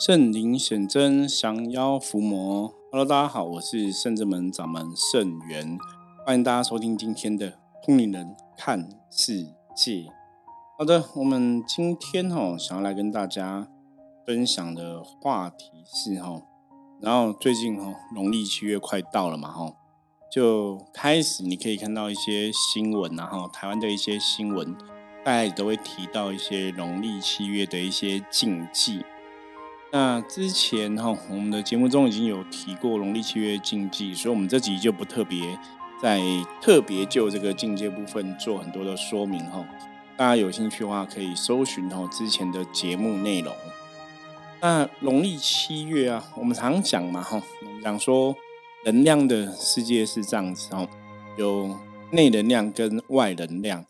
圣灵显真，降妖伏魔。Hello，大家好，我是圣正门掌门圣元，欢迎大家收听今天的通灵人看世界。好的，我们今天哈想要来跟大家分享的话题是哈，然后最近哈农历七月快到了嘛哈，就开始你可以看到一些新闻，然后台湾的一些新闻，大家也都会提到一些农历七月的一些禁忌。那之前哈，我们的节目中已经有提过农历七月禁忌，所以我们这集就不特别在特别就这个境界部分做很多的说明哈。大家有兴趣的话，可以搜寻哈之前的节目内容。那农历七月啊，我们常讲嘛哈，讲说能量的世界是这样子哈，有内能量跟外能量。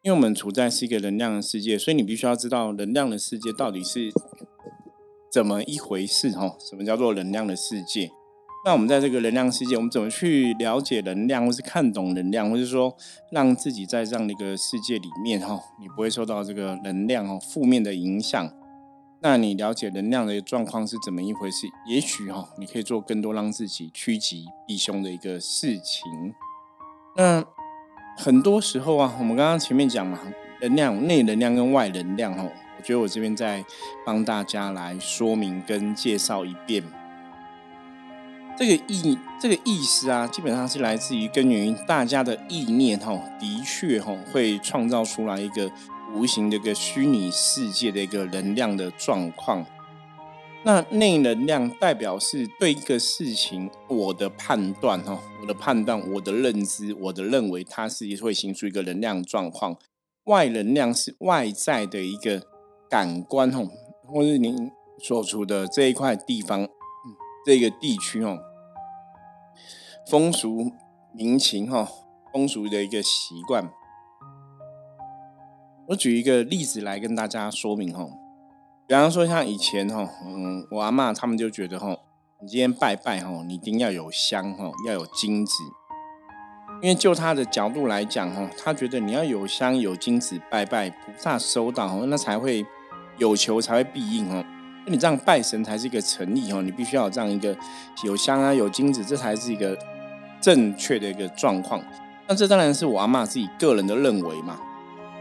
因为我们处在是一个能量的世界，所以你必须要知道能量的世界到底是。怎么一回事？哈，什么叫做能量的世界？那我们在这个能量世界，我们怎么去了解能量，或是看懂能量，或是说让自己在这样的一个世界里面，哈，你不会受到这个能量哦负面的影响？那你了解能量的状况是怎么一回事？也许哈，你可以做更多让自己趋吉避凶的一个事情。那很多时候啊，我们刚刚前面讲嘛，能量内能量跟外能量，哈。觉得我这边再帮大家来说明跟介绍一遍，这个意这个意思啊，基本上是来自于根源于大家的意念哈，的确哈会创造出来一个无形的一个虚拟世界的一个能量的状况。那内能量代表是对一个事情我的判断哈，我的判断，我的认知，我的认为它是会形成一个能量状况。外能量是外在的一个。感官哦，或是您所处的这一块地方，这个地区哦，风俗民情哈，风俗的一个习惯。我举一个例子来跟大家说明哈，比方说像以前哈，嗯，我阿妈他们就觉得哈，你今天拜拜哈，你一定要有香哈，要有金子，因为就他的角度来讲哈，他觉得你要有香有金子拜拜，菩萨收到那才会。有求才会必应哦，你这样拜神才是一个诚意哦，你必须要有这样一个有香啊有金子，这才是一个正确的一个状况。那这当然是我阿妈自己个人的认为嘛。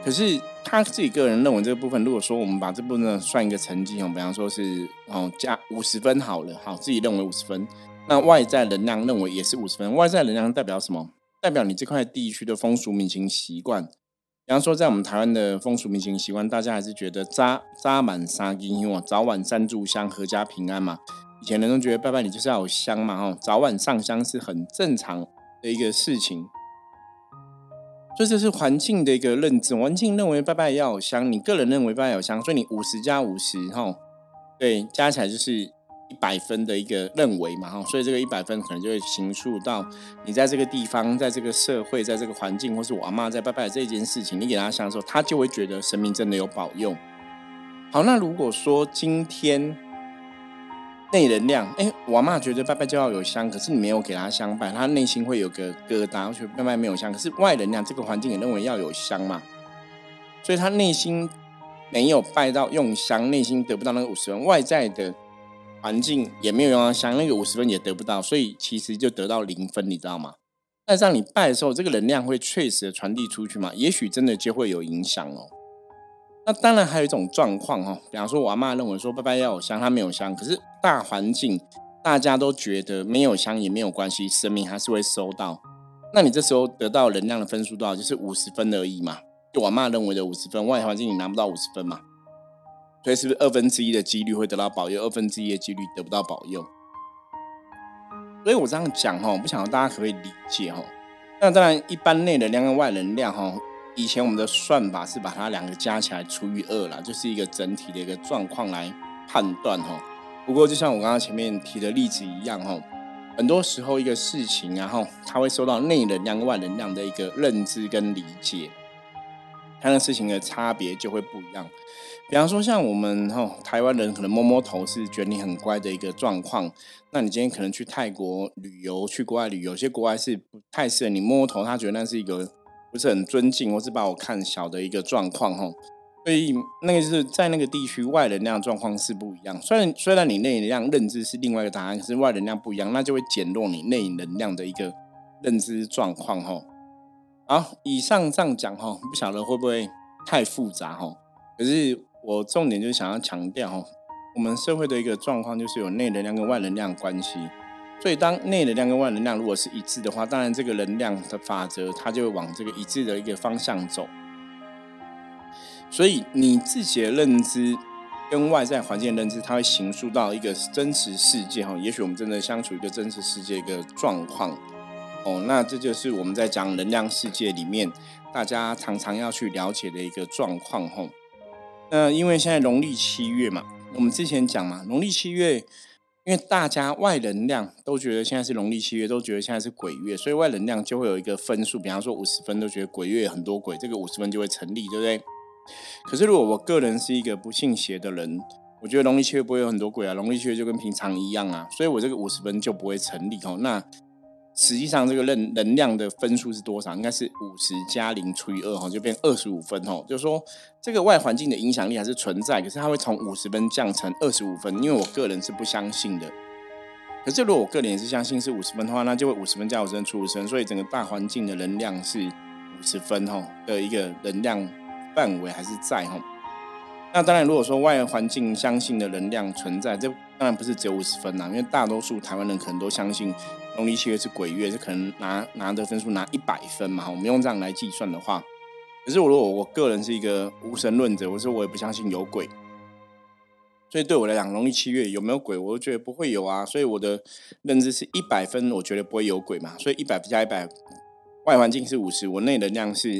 可是他自己个人认为这个部分，如果说我们把这部分算一个成绩哦，比方说是哦加五十分好了，好自己认为五十分，那外在能量认为也是五十分。外在能量代表什么？代表你这块地区的风俗民情习惯。比方说，在我们台湾的风俗民情习惯，大家还是觉得扎扎满沙金，因为早晚三炷香，阖家平安嘛。以前人都觉得拜拜你就是要有香嘛，哈，早晚上香是很正常的一个事情。所以这是环境的一个认知，环境认为拜拜要有香，你个人认为拜拜有香，所以你五十加五十，哈，对，加起来就是。一百分的一个认为嘛哈，所以这个一百分可能就会形塑到你在这个地方，在这个社会，在这个环境，或是我阿妈在拜拜这件事情，你给他香的时候，他就会觉得神明真的有保佑。好，那如果说今天内能量，哎，我阿妈觉得拜拜就要有香，可是你没有给他香拜，他内心会有个疙瘩，觉得拜拜没有香。可是外能量这个环境也认为要有香嘛，所以他内心没有拜到用香，内心得不到那个五十分外在的。环境也没有用到香，那个五十分也得不到，所以其实就得到零分，你知道吗？但是让你拜的时候，这个能量会确实的传递出去嘛？也许真的就会有影响哦。那当然还有一种状况哈，比方说我阿妈认为说拜拜要有香，他没有香，可是大环境大家都觉得没有香也没有关系，神明还是会收到。那你这时候得到能量的分数多少？就是五十分而已嘛。就我妈认为的五十分，外环境你拿不到五十分嘛。所以是不是二分之一的几率会得到保佑，二分之一的几率得不到保佑？所以我这样讲哈，我不想大家可不可以理解哈？那当然，一般内能量跟外能量哈，以前我们的算法是把它两个加起来除以二啦，就是一个整体的一个状况来判断哈。不过就像我刚刚前面提的例子一样哈，很多时候一个事情然后它会受到内能量跟外能量的一个认知跟理解，它的事情的差别就会不一样。比方说，像我们哈台湾人可能摸摸头是觉得你很乖的一个状况，那你今天可能去泰国旅游，去国外旅游，有些国外是不太适合你摸摸头，他觉得那是一个不是很尊敬，或是把我看小的一个状况哈。所以那个是在那个地区外能量状况是不一样。虽然虽然你内能量认知是另外一个答案，可是外能量不一样，那就会减弱你内能量的一个认知状况哈。好，以上这样讲哈，不晓得会不会太复杂哈？可是我重点就是想要强调哈，我们社会的一个状况就是有内能量跟外能量关系。所以当内能量跟外能量如果是一致的话，当然这个能量的法则它就会往这个一致的一个方向走。所以你自己的认知跟外在环境认知，它会形塑到一个真实世界哈。也许我们真的相处一个真实世界一个状况哦，那这就是我们在讲能量世界里面，大家常常要去了解的一个状况哦。那因为现在农历七月嘛，我们之前讲嘛，农历七月，因为大家外能量都觉得现在是农历七月，都觉得现在是鬼月，所以外能量就会有一个分数，比方说五十分都觉得鬼月很多鬼，这个五十分就会成立，对不对？可是，如果我个人是一个不信邪的人，我觉得农历七月不会有很多鬼啊，农历七月就跟平常一样啊，所以我这个五十分就不会成立哦。那实际上这个能能量的分数是多少？应该是五十加零除以二哈，就变二十五分哦。就是说，这个外环境的影响力还是存在，可是它会从五十分降成二十五分，因为我个人是不相信的。可是如果我个人也是相信是五十分的话，那就会五十分加五十分除五十分，所以整个大环境的能量是五十分哈的一个能量。范围还是在哈，那当然，如果说外环境相信的能量存在，这当然不是只有五十分啦，因为大多数台湾人可能都相信农历七月是鬼月，是可能拿拿的分数拿一百分嘛。我们用这样来计算的话，可是我如果我个人是一个无神论者，我说我也不相信有鬼，所以对我来讲，农历七月有没有鬼，我都觉得不会有啊。所以我的认知是一百分，我觉得不会有鬼嘛。所以一百加一百，外环境是五十，我内能量是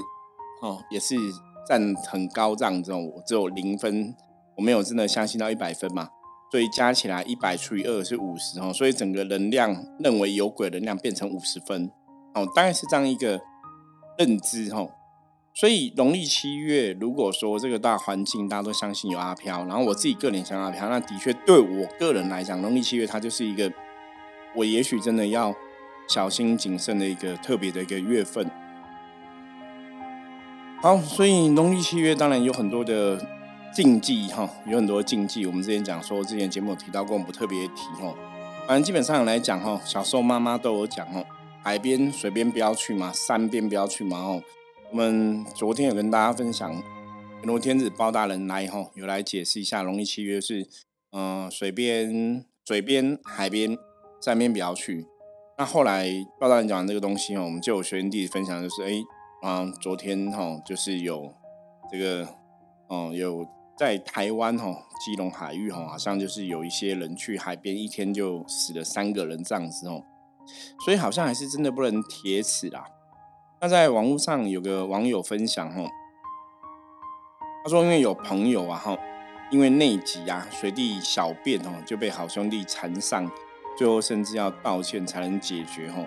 哦，也是。占很高这样子，我只有零分，我没有真的相信到一百分嘛，所以加起来一百除以二是五十哦，所以整个能量认为有鬼能量变成五十分哦，大概是这样一个认知哦。所以农历七月，如果说这个大环境大家都相信有阿飘，然后我自己个人相信阿飘，那的确对我个人来讲，农历七月它就是一个我也许真的要小心谨慎的一个特别的一个月份。好，所以农历七月当然有很多的禁忌哈，有很多禁忌。我们之前讲说，之前节目有提到过，我们不特别提哦。反正基本上来讲哈，小时候妈妈都有讲哦，海边、水边不要去嘛，山边不要去嘛哦。我们昨天有跟大家分享，罗天子包大人来哈，有来解释一下农历七月是嗯水边、水边、海边、山边不要去。那后来包大人讲这个东西哦，我们就有学员弟子分享，就是哎。啊，昨天哈就是有这个，哦，有在台湾哈基隆海域哈，好像就是有一些人去海边一天就死了三个人这样子哦，所以好像还是真的不能铁齿啦。那在网络上有个网友分享哈，他说因为有朋友啊哈，因为内急啊随地小便哦就被好兄弟缠上，最后甚至要道歉才能解决哈。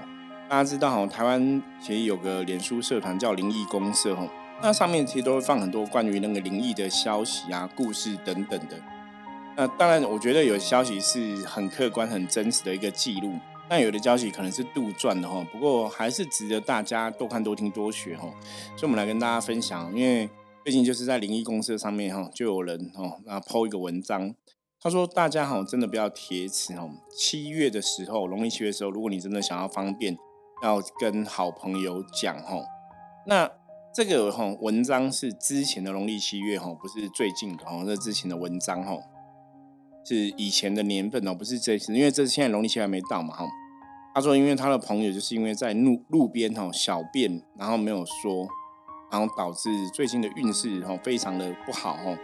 大家知道哈，台湾其实有个脸书社团叫灵异公社哈，那上面其实都会放很多关于那个灵异的消息啊、故事等等的。那当然，我觉得有消息是很客观、很真实的一个记录，但有的消息可能是杜撰的哈。不过还是值得大家多看、多听、多学哈。所以，我们来跟大家分享，因为最近就是在灵异公社上面哈，就有人哦，那抛一个文章，他说大家哈真的不要铁齿哦。七月的时候，农历七月的时候，如果你真的想要方便。要跟好朋友讲哦，那这个吼文章是之前的农历七月吼，不是最近的吼，这之前的文章吼，是以前的年份哦，不是这次，因为这现在农历七月还没到嘛吼。他说，因为他的朋友就是因为在路路边吼小便，然后没有说，然后导致最近的运势吼非常的不好吼，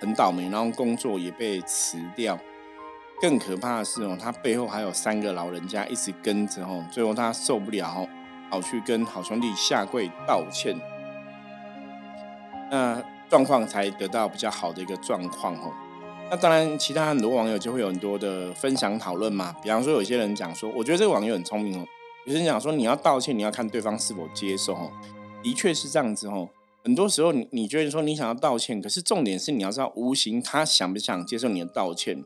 很倒霉，然后工作也被辞掉。更可怕的是哦，他背后还有三个老人家一直跟着哦，最后他受不了，跑去跟好兄弟下跪道歉，那状况才得到比较好的一个状况哦。那当然，其他很多网友就会有很多的分享讨论嘛。比方说，有些人讲说，我觉得这个网友很聪明哦。有些人讲说，你要道歉，你要看对方是否接受哦。的确是这样子哦。很多时候，你你觉得说你想要道歉，可是重点是你要知道，无形他想不想接受你的道歉。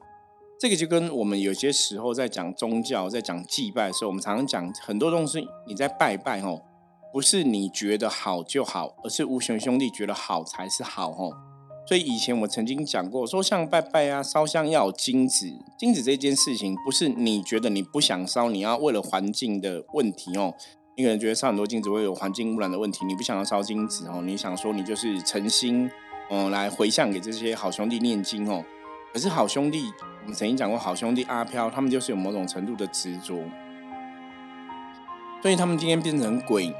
这个就跟我们有些时候在讲宗教、在讲祭拜的时候，我们常常讲很多东西。你在拜拜吼，不是你觉得好就好，而是无形兄弟觉得好才是好哦。所以以前我曾经讲过，说像拜拜啊、烧香要有金子，金子这件事情不是你觉得你不想烧，你要为了环境的问题哦。你可能觉得烧很多金子会有环境污染的问题，你不想要烧金子哦，你想说你就是诚心嗯来回向给这些好兄弟念经哦。可是好兄弟，我们曾经讲过，好兄弟阿飘他们就是有某种程度的执着，所以他们今天变成鬼，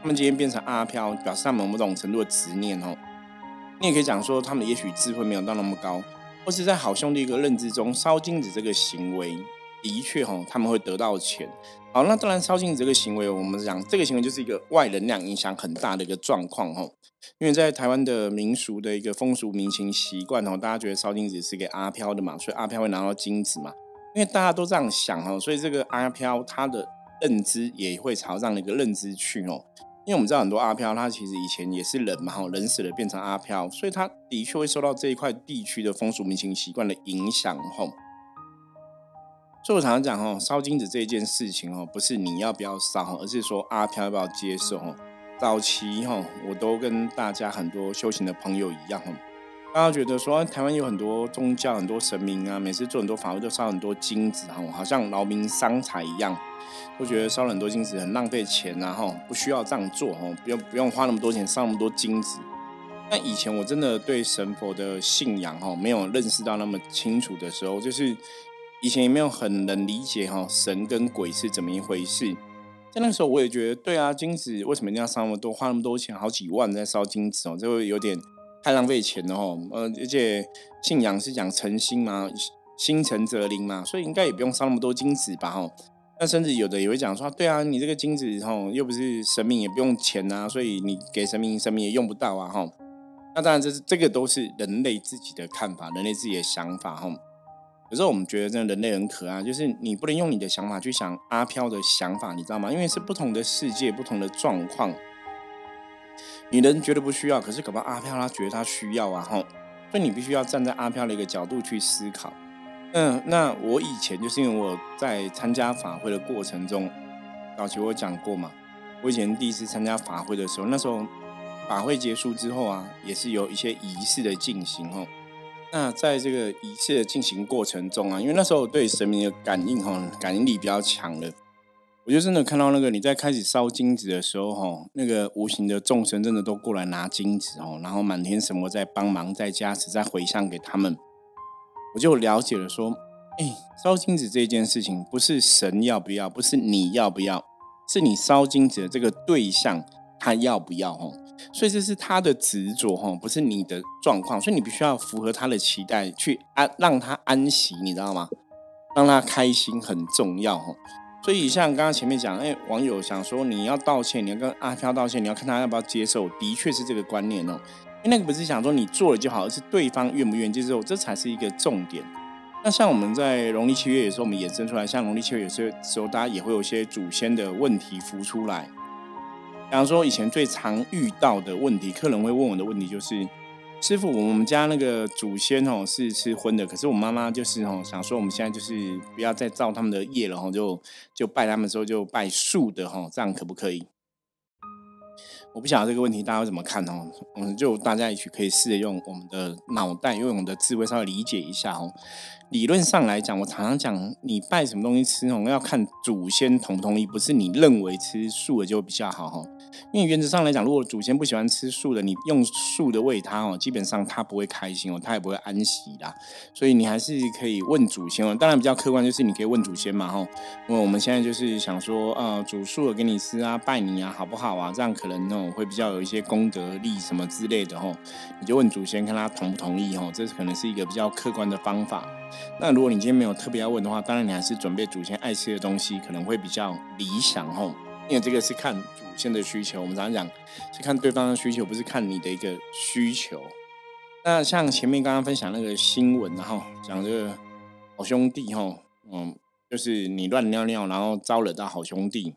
他们今天变成阿飘，表示他们某种程度的执念哦。你也可以讲说，他们也许智慧没有到那么高，或是在好兄弟一个认知中，烧金子这个行为的确哦，他们会得到钱。好，那当然烧金子这个行为，我们讲这个行为就是一个外能量影响很大的一个状况哦。因为在台湾的民俗的一个风俗民情习惯哦，大家觉得烧金子是给阿飘的嘛，所以阿飘会拿到金子嘛。因为大家都这样想哦，所以这个阿飘他的认知也会朝这样的一个认知去哦。因为我们知道很多阿飘，他其实以前也是人嘛，哈，人死了变成阿飘，所以他的确会受到这一块地区的风俗民情习惯的影响，哈。所以我常常讲，哈，烧金子这件事情，哦，不是你要不要烧，而是说阿飘要不要接受，哈。早期，哈，我都跟大家很多修行的朋友一样，哈，大家觉得说台湾有很多宗教、很多神明啊，每次做很多法会都烧很多金子，哈，好像劳民伤财一样。都觉得烧了很多金子很浪费钱，然后不需要这样做哦，不用不用花那么多钱烧那么多金子。那以前我真的对神佛的信仰哈没有认识到那么清楚的时候，就是以前也没有很能理解哈神跟鬼是怎么一回事。在那个时候我也觉得对啊，金子为什么一定要烧那么多，花那么多钱，好几万在烧金子哦，这会有点太浪费钱了哦。呃，而且信仰是讲诚心嘛，心诚则灵嘛，所以应该也不用烧那么多金子吧哈。那甚至有的也会讲说，对啊，你这个金子吼，又不是神明，也不用钱啊，所以你给神明，神明也用不到啊，吼。那当然，这是这个都是人类自己的看法，人类自己的想法，吼。有时候我们觉得，真的人类很可爱，就是你不能用你的想法去想阿飘的想法，你知道吗？因为是不同的世界，不同的状况。你人觉得不需要，可是搞不好阿飘他觉得他需要啊，吼。所以你必须要站在阿飘的一个角度去思考。嗯，那我以前就是因为我在参加法会的过程中，早期我讲过嘛，我以前第一次参加法会的时候，那时候法会结束之后啊，也是有一些仪式的进行哦。那在这个仪式的进行过程中啊，因为那时候我对神明的感应哈，感应力比较强的，我就真的看到那个你在开始烧金子的时候哈，那个无形的众生真的都过来拿金子哦，然后满天神佛在帮忙，在加持，在回向给他们。我就了解了，说，哎，烧金子这件事情不是神要不要，不是你要不要，是你烧金子的这个对象他要不要哦，所以这是他的执着哈，不是你的状况，所以你必须要符合他的期待，去安让他安息，你知道吗？让他开心很重要哈。所以像刚刚前面讲，哎，网友想说你要道歉，你要跟阿飘道歉，你要看他要不要接受，的确是这个观念哦。那个不是想说你做了就好，而是对方愿不愿意接受，这才是一个重点。那像我们在农历七月，有时候我们衍生出来，像农历七月有些时候，大家也会有一些祖先的问题浮出来。比方说，以前最常遇到的问题，客人会问我的问题就是：师傅，我们家那个祖先哦是吃荤的，可是我妈妈就是哦想说，我们现在就是不要再造他们的业了哈，就就拜他们的时候就拜素的哈，这样可不可以？我不晓得这个问题大家怎么看哦，我们就大家一起可以试着用我们的脑袋，用我们的智慧稍微理解一下哦。理论上来讲，我常常讲，你拜什么东西吃哦，要看祖先同不同意，不是你认为吃素的就比较好哈。因为原则上来讲，如果祖先不喜欢吃素的，你用素的喂他哦，基本上他不会开心哦，他也不会安息啦。所以你还是可以问祖先哦。当然比较客观就是你可以问祖先嘛哈。因为我们现在就是想说，呃，煮素的给你吃啊，拜你啊，好不好啊？这样可能哦会比较有一些功德力什么之类的哈。你就问祖先，看他同不同意哈。这可能是一个比较客观的方法。那如果你今天没有特别要问的话，当然你还是准备祖先爱吃的东西，可能会比较理想吼。因为这个是看祖先的需求，我们常常讲是看对方的需求，不是看你的一个需求。那像前面刚刚分享那个新闻，然后讲这个好兄弟吼，嗯，就是你乱尿尿，然后招惹到好兄弟。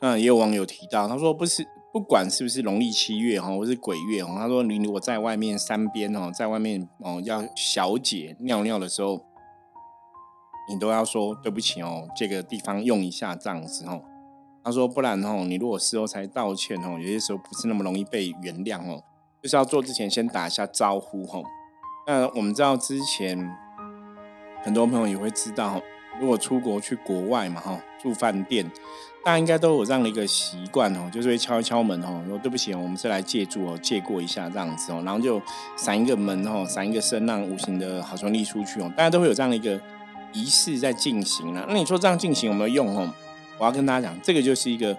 那也有网友提到，他说不是。不管是不是农历七月哈，或是鬼月哈，他说你如果在外面山边哦，在外面哦要小姐尿尿的时候，你都要说对不起哦，这个地方用一下这样子哦。他说不然哦，你如果事后才道歉哦，有些时候不是那么容易被原谅哦。就是要做之前先打一下招呼哈。那我们知道之前很多朋友也会知道，如果出国去国外嘛哈，住饭店，大家应该都有这样的一个习惯哦，就是会敲一敲门哦，说对不起，我们是来借住哦，借过一下这样子哦，然后就闪一个门哦，闪一个声，让无形的好兄弟出去哦，大家都会有这样的一个仪式在进行了。那你说这样进行有没有用哦？我要跟大家讲，这个就是一个。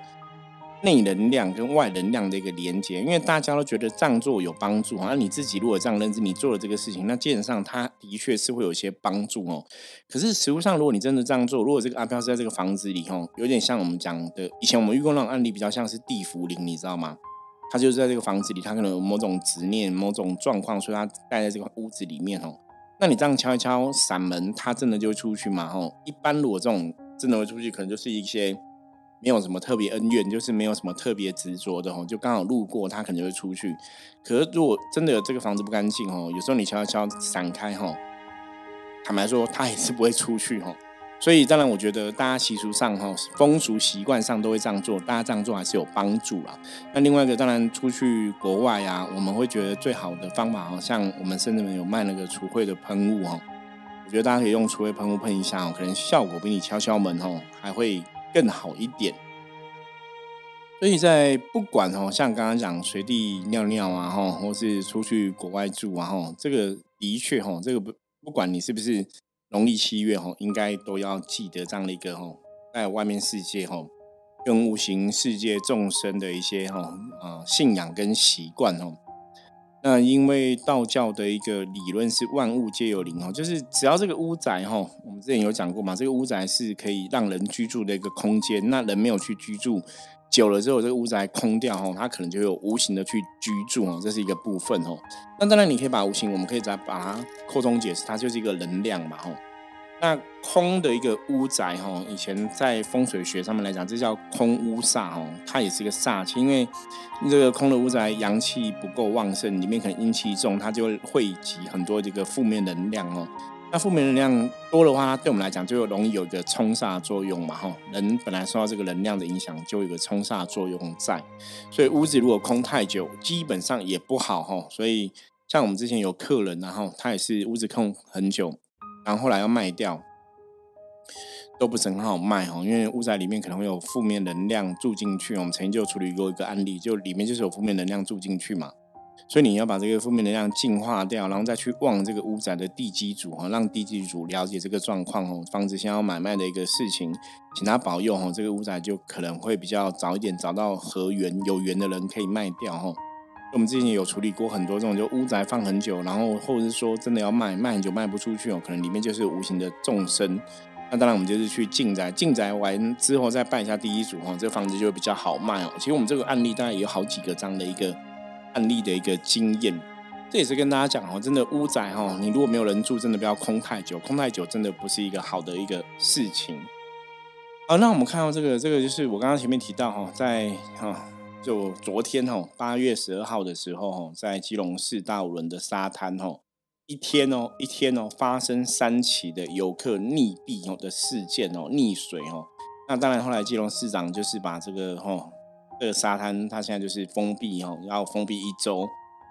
内能量跟外能量的一个连接，因为大家都觉得这样做有帮助啊。你自己如果这样认知，你做了这个事情，那基本上它的确是会有一些帮助哦。可是实物上，如果你真的这样做，如果这个阿飘是在这个房子里哦，有点像我们讲的，以前我们遇过那种案例，比较像是地府灵，你知道吗？他就是在这个房子里，他可能有某种执念、某种状况，所以他待在这个屋子里面哦。那你这样敲一敲散门，他真的就会出去吗？吼，一般如果这种真的会出去，可能就是一些。没有什么特别恩怨，就是没有什么特别执着的吼，就刚好路过，他可能会出去。可是如果真的有这个房子不干净吼，有时候你敲一敲闪开吼，坦白说他也是不会出去吼。所以当然我觉得大家习俗上哈，风俗习惯上都会这样做，大家这样做还是有帮助啦。那另外一个当然出去国外啊，我们会觉得最好的方法好像我们甚至有卖那个除秽的喷雾哦，我觉得大家可以用除秽喷雾喷一下哦，可能效果比你敲敲门吼还会。更好一点，所以在不管哦，像刚刚讲随地尿尿啊，哈，或是出去国外住啊，哈，这个的确哈，这个不不管你是不是农历七月哈，应该都要记得这样的一个哈，在外面世界哈，跟无形世界众生的一些哈啊信仰跟习惯哦。那因为道教的一个理论是万物皆有灵哦，就是只要这个屋宅哈，我们之前有讲过嘛，这个屋宅是可以让人居住的一个空间。那人没有去居住，久了之后这个屋宅空掉哈，它可能就有无形的去居住哦，这是一个部分哦。那当然你可以把无形，我们可以再把它扩充解释，它就是一个能量嘛吼。那空的一个屋宅哈，以前在风水学上面来讲，这叫空屋煞哦，它也是一个煞气，因为这个空的屋宅阳气不够旺盛，里面可能阴气重，它就会汇集很多这个负面能量哦。那负面能量多的话，它对我们来讲就容易有一个冲煞作用嘛哈。人本来受到这个能量的影响，就有一个冲煞作用在，所以屋子如果空太久，基本上也不好哈。所以像我们之前有客人，然后他也是屋子空很久。然后后来要卖掉，都不是很好卖哈，因为屋宅里面可能会有负面能量住进去。我们曾经就处理过一个案例，就里面就是有负面能量住进去嘛，所以你要把这个负面能量净化掉，然后再去望这个屋宅的地基主哈，让地基主了解这个状况哦，房子想要买卖的一个事情，请他保佑哈，这个屋宅就可能会比较早一点找到合缘有缘的人可以卖掉哈。我们之前有处理过很多这种，就屋宅放很久，然后或者是说真的要卖，卖很久卖不出去哦，可能里面就是无形的众生。那当然我们就是去进宅，进宅完之后再办一下第一组哈，这个房子就会比较好卖哦。其实我们这个案例大概也有好几个这样的一个案例的一个经验，这也是跟大家讲哦，真的屋宅哈，你如果没有人住，真的不要空太久，空太久真的不是一个好的一个事情。好，那我们看到这个，这个就是我刚刚前面提到哈，在哈。就昨天哦，八月十二号的时候哦，在基隆市大五轮的沙滩哦，一天哦，一天哦，发生三起的游客溺毙哦的事件哦，溺水哦。那当然后来基隆市长就是把这个哦，这个沙滩它现在就是封闭哦，要封闭一周，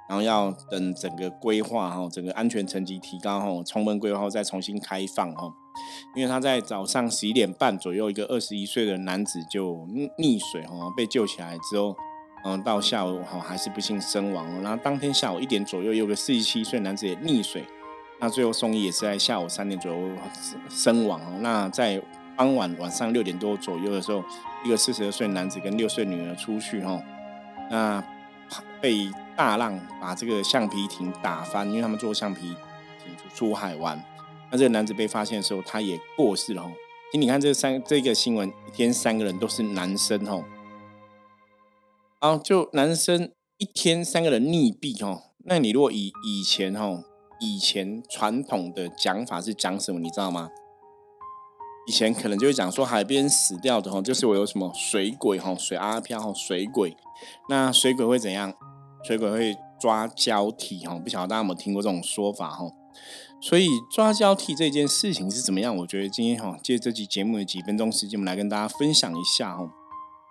然后要等整个规划哈，整个安全层级提高哈，充分规划后再重新开放哈。因为他在早上十一点半左右，一个二十一岁的男子就溺水哈，被救起来之后，嗯，到下午哈还是不幸身亡。然后当天下午一点左右，有个四十七岁男子也溺水，那最后送医也是在下午三点左右身亡。那在傍晚晚上六点多左右的时候，一个四十二岁男子跟六岁女儿出去哈，那被大浪把这个橡皮艇打翻，因为他们坐橡皮艇出海玩。那这个男子被发现的时候，他也过世了。其实你看这三这个新闻，一天三个人都是男生哦。啊，就男生一天三个人溺毙哦。那你如果以以前哦，以前传统的讲法是讲什么？你知道吗？以前可能就会讲说海边死掉的哦，就是我有什么水鬼哈，水阿飘哈，水鬼。那水鬼会怎样？水鬼会抓交替哈。不晓得大家有没有听过这种说法哈？所以抓交替这件事情是怎么样？我觉得今天哈借这期节目的几分钟时间，我们来跟大家分享一下哦。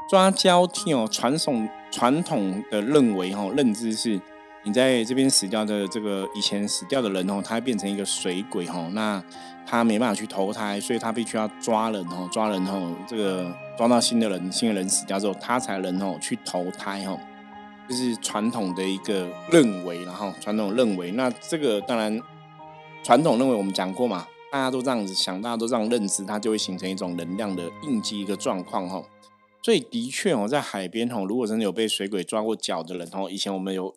抓交替哦，传统传统的认为哈，认知是你在这边死掉的这个以前死掉的人哦，他会变成一个水鬼哦，那他没办法去投胎，所以他必须要抓人哦，抓人哦，这个抓到新的人，新的人死掉之后，他才能哦去投胎哦，这是传统的一个认为，然后传统认为，那这个当然传统认为我们讲过嘛，大家都这样子想，大家都这样认知，它就会形成一种能量的应激一个状况哈。所以的确哦，在海边哦，如果真的有被水鬼抓过脚的人哦，以前我们有。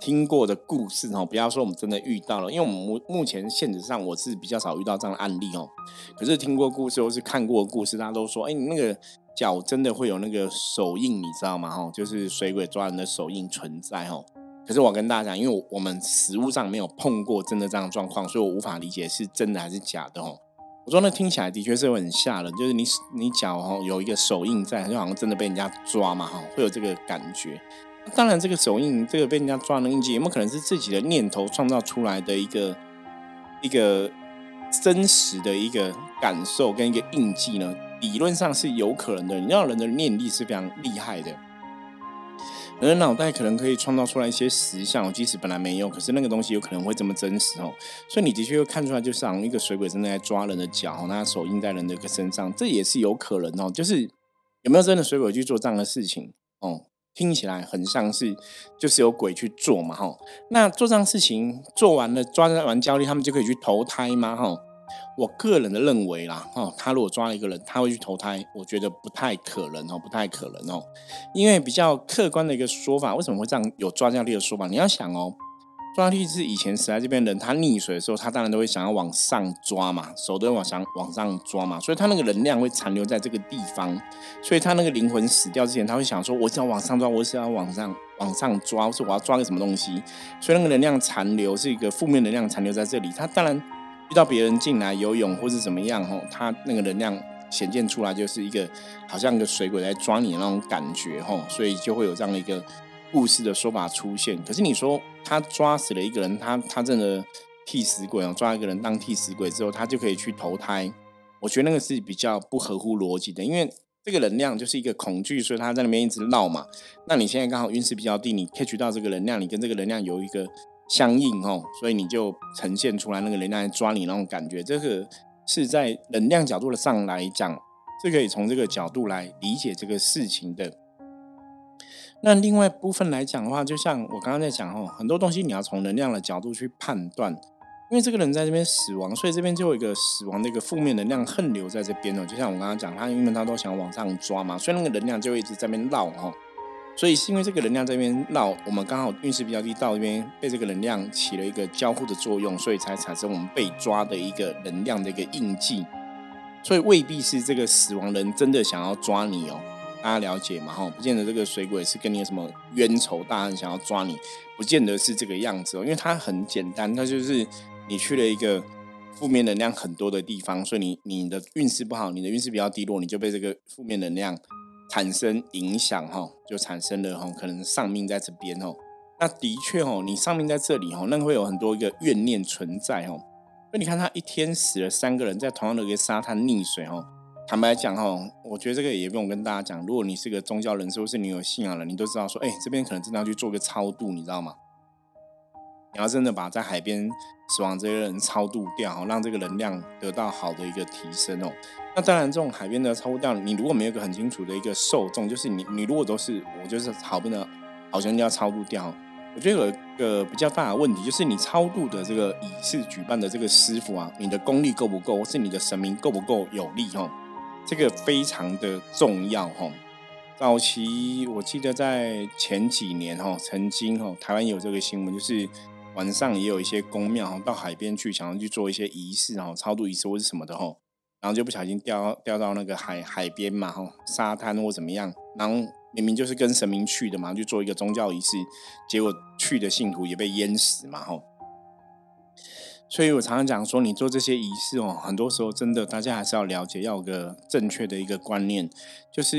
听过的故事哦，不要说我们真的遇到了，因为我们目目前现实上我是比较少遇到这样的案例哦。可是听过故事或是看过故事，大家都说，哎，你那个脚真的会有那个手印，你知道吗？哦，就是水鬼抓人的手印存在哦。可是我跟大家讲，因为我们实物上没有碰过真的这样的状况，所以我无法理解是真的还是假的哦。我说那听起来的确是很吓人，就是你你脚哈有一个手印在，就好像真的被人家抓嘛哈，会有这个感觉。当然，这个手印，这个被人家抓的印记，有没有可能是自己的念头创造出来的一个一个真实的一个感受跟一个印记呢？理论上是有可能的。你知道，人的念力是非常厉害的，人的脑袋可能可以创造出来一些实像，即使本来没有，可是那个东西有可能会这么真实哦。所以你的确会看出来，就像一个水鬼正在抓人的脚，那手印在人的一个身上，这也是有可能哦。就是有没有真的水鬼去做这样的事情哦？听起来很像是，就是有鬼去做嘛，哈。那做这样事情做完了，抓完焦虑，他们就可以去投胎吗？哈，我个人的认为啦，哈，他如果抓了一个人，他会去投胎，我觉得不太可能哦，不太可能哦。因为比较客观的一个说法，为什么会这样有抓焦虑的说法？你要想哦。抓地是以前死在这边人，他溺水的时候，他当然都会想要往上抓嘛，手都会往上往上抓嘛，所以他那个能量会残留在这个地方，所以他那个灵魂死掉之前，他会想说，我想要往上抓，我是要往上往上抓，我是我要抓个什么东西，所以那个能量残留是一个负面能量残留在这里。他当然遇到别人进来游泳或是怎么样吼，他那个能量显现出来就是一个好像一个水鬼在抓你那种感觉吼，所以就会有这样的一个。故事的说法出现，可是你说他抓死了一个人，他他真的替死鬼哦，抓一个人当替死鬼之后，他就可以去投胎。我觉得那个是比较不合乎逻辑的，因为这个能量就是一个恐惧，所以他在那边一直闹嘛。那你现在刚好运势比较低，你 catch 到这个能量，你跟这个能量有一个相应哦，所以你就呈现出来那个能量抓你那种感觉。这个是在能量角度的上来讲，是可以从这个角度来理解这个事情的。那另外部分来讲的话，就像我刚刚在讲哦，很多东西你要从能量的角度去判断，因为这个人在这边死亡，所以这边就有一个死亡的一个负面能量横流在这边哦。就像我刚刚讲，他因为他都想往上抓嘛，所以那个能量就一直在那边绕哦。所以是因为这个能量这边绕，我们刚好运势比较低，到这边被这个能量起了一个交互的作用，所以才产生我们被抓的一个能量的一个印记。所以未必是这个死亡人真的想要抓你哦。大家了解嘛？哈，不见得这个水鬼是跟你有什么冤仇大恨，想要抓你，不见得是这个样子哦。因为它很简单，它就是你去了一个负面能量很多的地方，所以你你的运势不好，你的运势比较低落，你就被这个负面能量产生影响哈，就产生了哈，可能丧命在这边哦。那的确哦，你丧命在这里哦，那会有很多一个怨念存在哦。所以你看，他一天死了三个人，在同样的一个沙滩溺水哦。坦白讲哈，我觉得这个也不用跟大家讲。如果你是个宗教人士，或是你有信仰了，你都知道说，哎，这边可能真的要去做个超度，你知道吗？你要真的把在海边死亡这些人超度掉，让这个能量得到好的一个提升哦。那当然，这种海边的超度掉，你如果没有一个很清楚的一个受众，就是你你如果都是我就是好边的好像要超度掉，我觉得有一个比较大的问题，就是你超度的这个仪式举办的这个师傅啊，你的功力够不够，或是你的神明够不够有力哦？这个非常的重要哈。早期我记得在前几年哈，曾经哈，台湾有这个新闻，就是晚上也有一些公庙到海边去，想要去做一些仪式哈，超度仪式或是什么的哈，然后就不小心掉掉到那个海海边嘛哈，沙滩或怎么样，然后明明就是跟神明去的嘛，去做一个宗教仪式，结果去的信徒也被淹死嘛哈。所以我常常讲说，你做这些仪式哦，很多时候真的大家还是要了解，要有个正确的一个观念，就是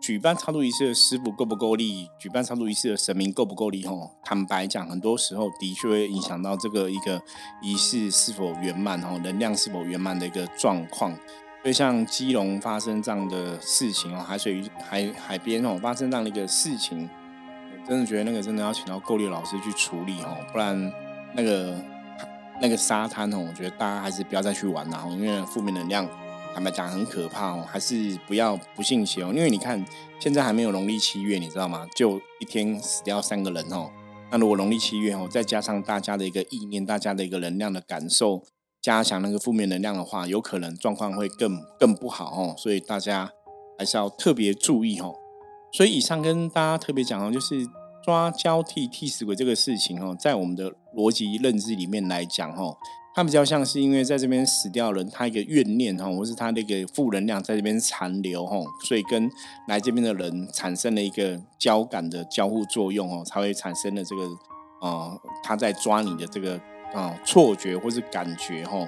举办超度仪式的师傅够不够力，举办超度仪式的神明够不够力哦。坦白讲，很多时候的确会影响到这个一个仪式是否圆满哦，能量是否圆满的一个状况。所以像基隆发生这样的事情哦，海水海海边哦发生这样的一个事情。我真的觉得那个真的要请到够力老师去处理哦，不然那个那个沙滩哦，我觉得大家还是不要再去玩了，因为负面能量坦白讲很可怕哦，还是不要不信邪哦。因为你看现在还没有农历七月，你知道吗？就一天死掉三个人哦。那如果农历七月哦，再加上大家的一个意念，大家的一个能量的感受，加强那个负面能量的话，有可能状况会更更不好哦。所以大家还是要特别注意哦。所以以上跟大家特别讲哦，就是抓交替替死鬼这个事情哦，在我们的逻辑认知里面来讲哦，它比较像是因为在这边死掉人，他一个怨念哈，或是他那个负能量在这边残留哈，所以跟来这边的人产生了一个交感的交互作用哦，才会产生了这个啊，他在抓你的这个啊错觉或是感觉哈，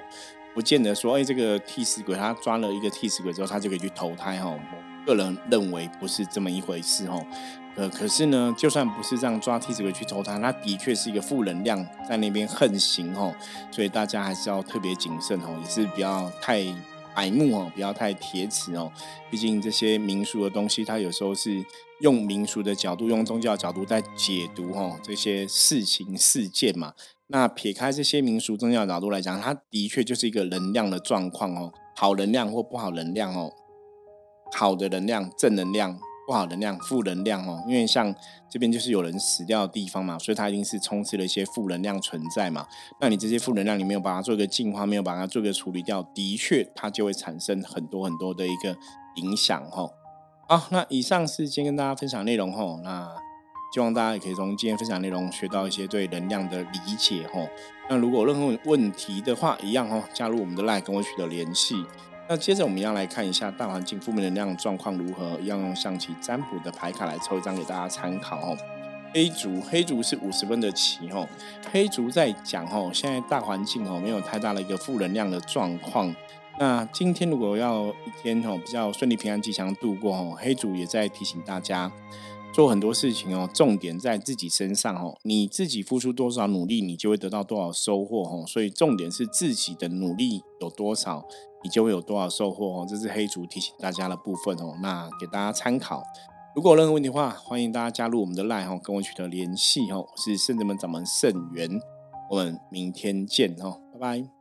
不见得说哎，这个替死鬼他抓了一个替死鬼之后，他就可以去投胎哈。个人认为不是这么一回事哦，呃，可是呢，就算不是这样抓替死鬼去抽他，他的确是一个负能量在那边横行哦，所以大家还是要特别谨慎哦，也是不要太白目哦，不要太铁齿哦，毕竟这些民俗的东西，它有时候是用民俗的角度、用宗教角度在解读哦这些事情事件嘛。那撇开这些民俗宗教角度来讲，它的确就是一个能量的状况哦，好能量或不好能量哦。好的能量、正能量，不好能量、负能量哦。因为像这边就是有人死掉的地方嘛，所以它一定是充斥了一些负能量存在嘛。那你这些负能量，你没有把它做一个净化，没有把它做一个处理掉，的确它就会产生很多很多的一个影响哦。好，那以上是今天跟大家分享内容哦。那希望大家也可以从今天分享内容学到一些对能量的理解哦。那如果任何问题的话，一样哦，加入我们的 LINE 跟我取得联系。那接着我们要来看一下大环境负面能量状况如何，要用象棋占卜的牌卡来抽一张给大家参考哦。黑竹，黑竹是五十分的棋哦。黑竹在讲哦，现在大环境哦没有太大的一个负能量的状况。那今天如果要一天哦比较顺利、平安、吉祥度过哦，黑竹也在提醒大家。做很多事情哦，重点在自己身上哦。你自己付出多少努力，你就会得到多少收获哦。所以重点是自己的努力有多少，你就会有多少收获哦。这是黑竹提醒大家的部分哦。那给大家参考。如果有任何问题的话，欢迎大家加入我们的 LINE 哦，跟我取得联系哦。我是圣子门掌门圣元，我们明天见哦，拜拜。